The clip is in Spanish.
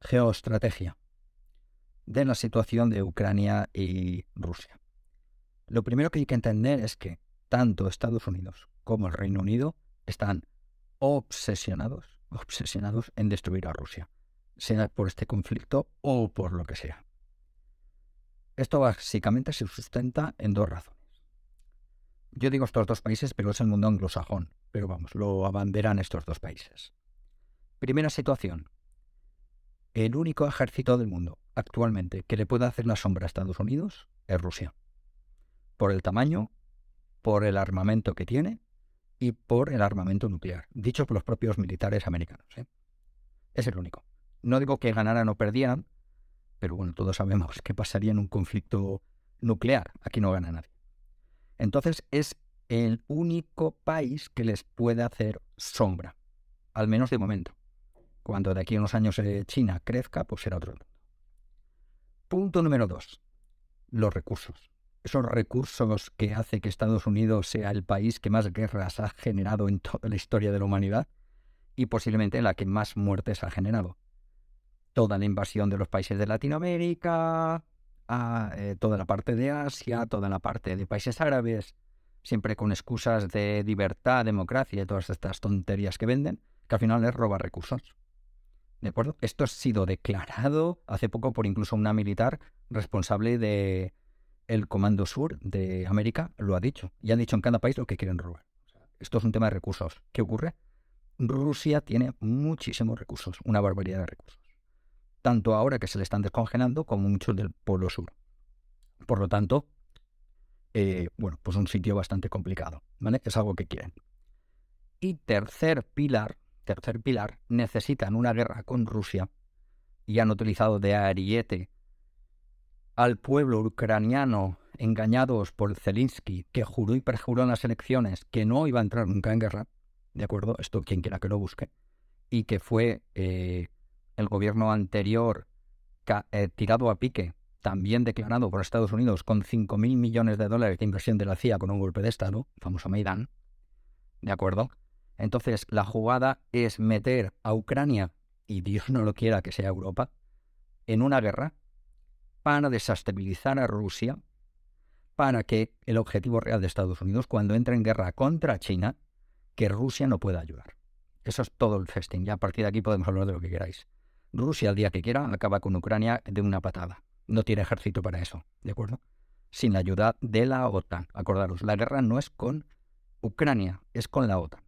Geoestrategia de la situación de Ucrania y Rusia. Lo primero que hay que entender es que tanto Estados Unidos como el Reino Unido están obsesionados, obsesionados en destruir a Rusia, sea por este conflicto o por lo que sea. Esto básicamente se sustenta en dos razones. Yo digo estos dos países, pero es el mundo anglosajón, pero vamos, lo abanderan estos dos países. Primera situación. El único ejército del mundo actualmente que le puede hacer la sombra a Estados Unidos es Rusia. Por el tamaño, por el armamento que tiene y por el armamento nuclear, dicho por los propios militares americanos. ¿eh? Es el único. No digo que ganaran o perdieran, pero bueno, todos sabemos qué pasaría en un conflicto nuclear. Aquí no gana nadie. Entonces es el único país que les puede hacer sombra, al menos de momento. Cuando de aquí a unos años eh, China crezca, pues será otro. Punto número dos, los recursos esos recursos que hace que Estados Unidos sea el país que más guerras ha generado en toda la historia de la humanidad y posiblemente la que más muertes ha generado. Toda la invasión de los países de Latinoamérica, eh, toda la parte de Asia, toda la parte de países árabes, siempre con excusas de libertad, democracia y todas estas tonterías que venden, que al final es robar recursos. ¿De acuerdo? Esto ha sido declarado hace poco por incluso una militar responsable de, el Comando Sur de América lo ha dicho. Y han dicho en cada país lo que quieren robar. Esto es un tema de recursos. ¿Qué ocurre? Rusia tiene muchísimos recursos, una barbaridad de recursos. Tanto ahora que se le están descongelando como muchos del Polo Sur. Por lo tanto, eh, bueno, pues un sitio bastante complicado. ¿vale? Es algo que quieren. Y tercer pilar, tercer pilar, necesitan una guerra con Rusia y han utilizado de ariete al pueblo ucraniano engañados por Zelensky, que juró y perjuró en las elecciones que no iba a entrar nunca en guerra, ¿de acuerdo? Esto quien quiera que lo busque, y que fue eh, el gobierno anterior eh, tirado a pique, también declarado por Estados Unidos con 5.000 millones de dólares de inversión de la CIA con un golpe de Estado, famoso Maidán, ¿de acuerdo? Entonces, la jugada es meter a Ucrania, y Dios no lo quiera que sea Europa, en una guerra para desestabilizar a Rusia, para que el objetivo real de Estados Unidos, cuando entre en guerra contra China, que Rusia no pueda ayudar. Eso es todo el festín. Ya a partir de aquí podemos hablar de lo que queráis. Rusia, al día que quiera, acaba con Ucrania de una patada. No tiene ejército para eso, ¿de acuerdo? Sin la ayuda de la OTAN. Acordaros, la guerra no es con Ucrania, es con la OTAN.